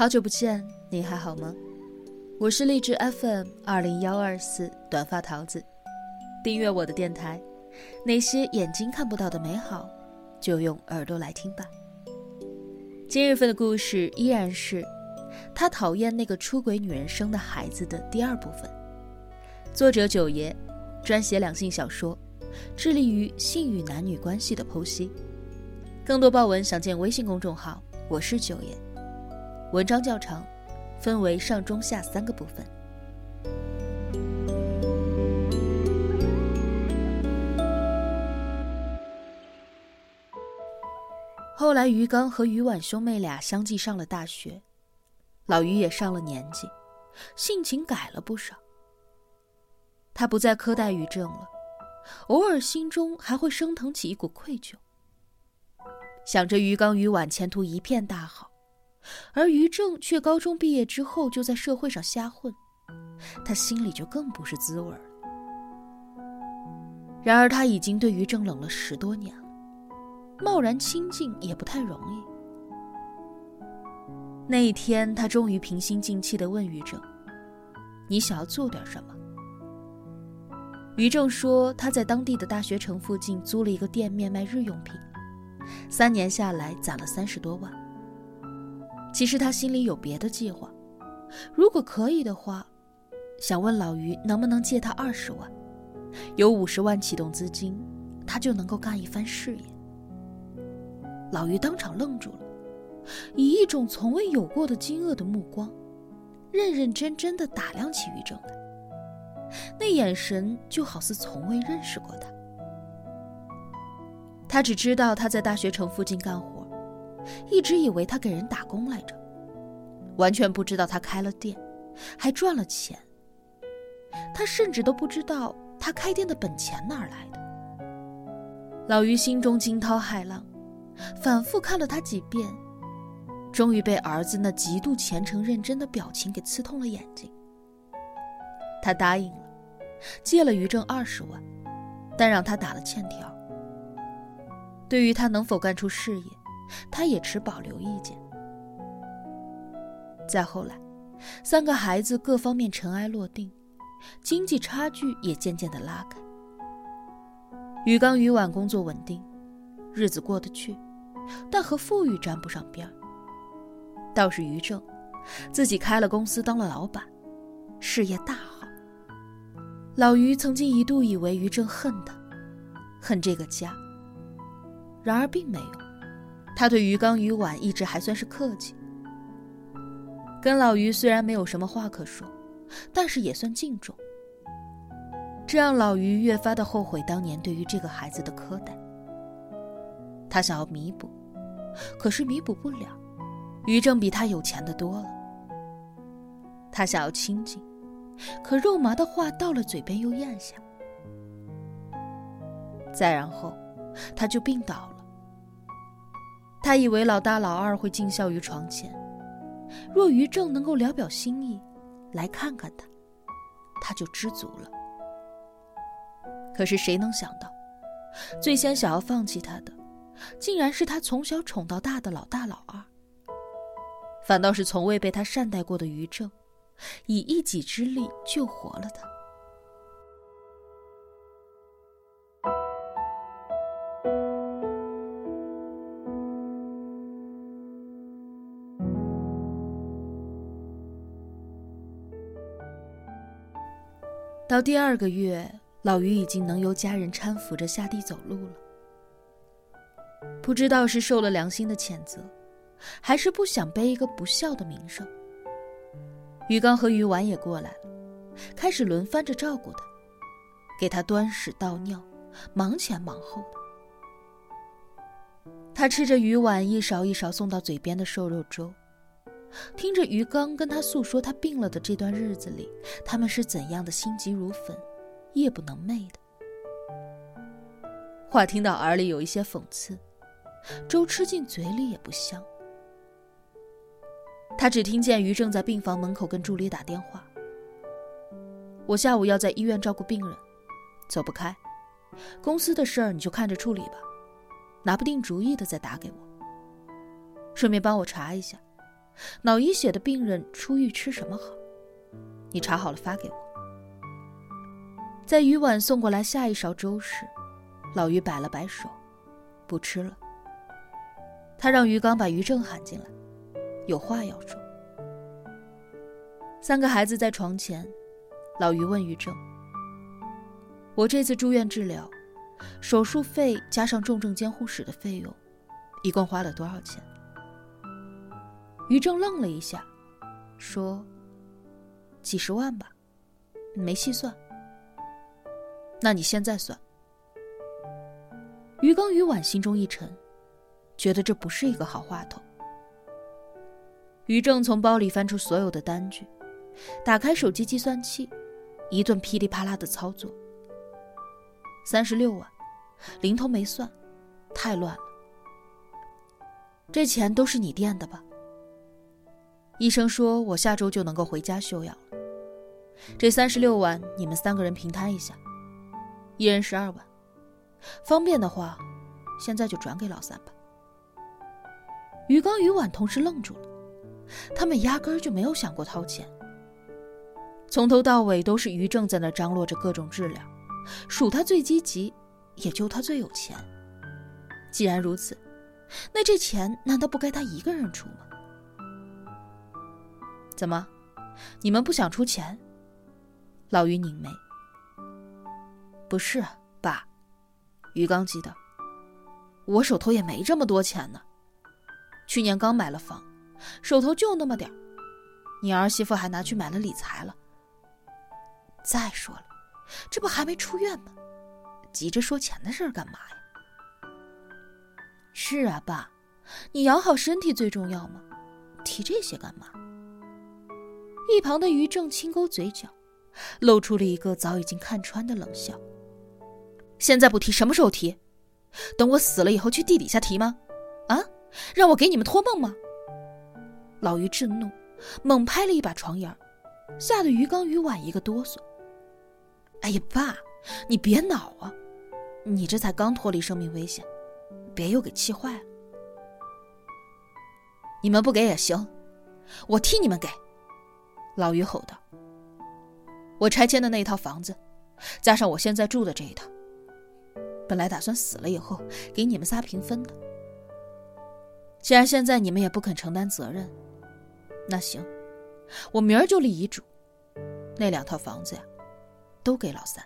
好久不见，你还好吗？我是励志 FM 二零幺二四短发桃子，订阅我的电台。那些眼睛看不到的美好，就用耳朵来听吧。今日份的故事依然是他讨厌那个出轨女人生的孩子的第二部分。作者九爷，专写两性小说，致力于性与男女关系的剖析。更多爆文详见微信公众号，我是九爷。文章较长，分为上中下三个部分。后来，于刚和于婉兄妹俩相继上了大学，老于也上了年纪，性情改了不少。他不再苛待于正了，偶尔心中还会升腾起一股愧疚，想着于刚、于婉前途一片大好。而于正却高中毕业之后就在社会上瞎混，他心里就更不是滋味了。然而他已经对于正冷了十多年了，贸然亲近也不太容易。那一天，他终于平心静气地问于正：“你想要做点什么？”于正说：“他在当地的大学城附近租了一个店面卖日用品，三年下来攒了三十多万。”其实他心里有别的计划，如果可以的话，想问老于能不能借他二十万，有五十万启动资金，他就能够干一番事业。老于当场愣住了，以一种从未有过的惊愕的目光，认认真真的打量起于正来，那眼神就好似从未认识过他。他只知道他在大学城附近干活。一直以为他给人打工来着，完全不知道他开了店，还赚了钱。他甚至都不知道他开店的本钱哪儿来的。老于心中惊涛骇浪，反复看了他几遍，终于被儿子那极度虔诚认真的表情给刺痛了眼睛。他答应了，借了于正二十万，但让他打了欠条。对于他能否干出事业，他也持保留意见。再后来，三个孩子各方面尘埃落定，经济差距也渐渐的拉开。于刚、于婉工作稳定，日子过得去，但和富裕沾不上边。倒是于正，自己开了公司当了老板，事业大好。老于曾经一度以为于正恨他，恨这个家，然而并没有。他对于刚、于婉一直还算是客气，跟老于虽然没有什么话可说，但是也算敬重。这让老于越发的后悔当年对于这个孩子的苛待。他想要弥补，可是弥补不了。于正比他有钱的多了。他想要亲近，可肉麻的话到了嘴边又咽下。再然后，他就病倒了。他以为老大老二会尽孝于床前，若于正能够聊表心意，来看看他，他就知足了。可是谁能想到，最先想要放弃他的，竟然是他从小宠到大的老大老二，反倒是从未被他善待过的于正，以一己之力救活了他。到第二个月，老于已经能由家人搀扶着下地走路了。不知道是受了良心的谴责，还是不想背一个不孝的名声。于刚和于婉也过来了，开始轮番着照顾他，给他端屎倒尿，忙前忙后的。他吃着于婉一勺一勺送到嘴边的瘦肉粥。听着于刚跟他诉说他病了的这段日子里，他们是怎样的心急如焚、夜不能寐的。话听到耳里有一些讽刺，粥吃进嘴里也不香。他只听见于正在病房门口跟助理打电话：“我下午要在医院照顾病人，走不开。公司的事儿你就看着处理吧，拿不定主意的再打给我。顺便帮我查一下。”脑溢血的病人出狱吃什么好？你查好了发给我。在于婉送过来下一勺粥时，老于摆了摆手，不吃了。他让于刚把于正喊进来，有话要说。三个孩子在床前，老于问于正：“我这次住院治疗，手术费加上重症监护室的费用，一共花了多少钱？”于正愣了一下，说：“几十万吧，没细算。”那你现在算。于刚、于婉心中一沉，觉得这不是一个好话头。于正从包里翻出所有的单据，打开手机计算器，一顿噼里啪啦的操作。三十六万，零头没算，太乱了。这钱都是你垫的吧？医生说我下周就能够回家休养了。这三十六万，你们三个人平摊一下。一人十二万，方便的话，现在就转给老三吧。于刚、于婉同时愣住了，他们压根儿就没有想过掏钱。从头到尾都是于正在那张罗着各种治疗，数他最积极，也就他最有钱。既然如此，那这钱难道不该他一个人出吗？怎么，你们不想出钱？老于拧眉。不是，爸，于刚急道，我手头也没这么多钱呢。去年刚买了房，手头就那么点儿。你儿媳妇还拿去买了理财了。再说了，这不还没出院吗？急着说钱的事儿干嘛呀？是啊，爸，你养好身体最重要嘛，提这些干嘛？一旁的于正轻勾嘴角，露出了一个早已经看穿的冷笑。现在不提，什么时候提？等我死了以后去地底下提吗？啊，让我给你们托梦吗？老于震怒，猛拍了一把床沿，吓得于刚、于婉一个哆嗦。哎呀，爸，你别恼啊！你这才刚脱离生命危险，别又给气坏了。你们不给也行，我替你们给。老于吼道：“我拆迁的那一套房子，加上我现在住的这一套。”本来打算死了以后给你们仨平分的，既然现在你们也不肯承担责任，那行，我明儿就立遗嘱，那两套房子呀，都给老三。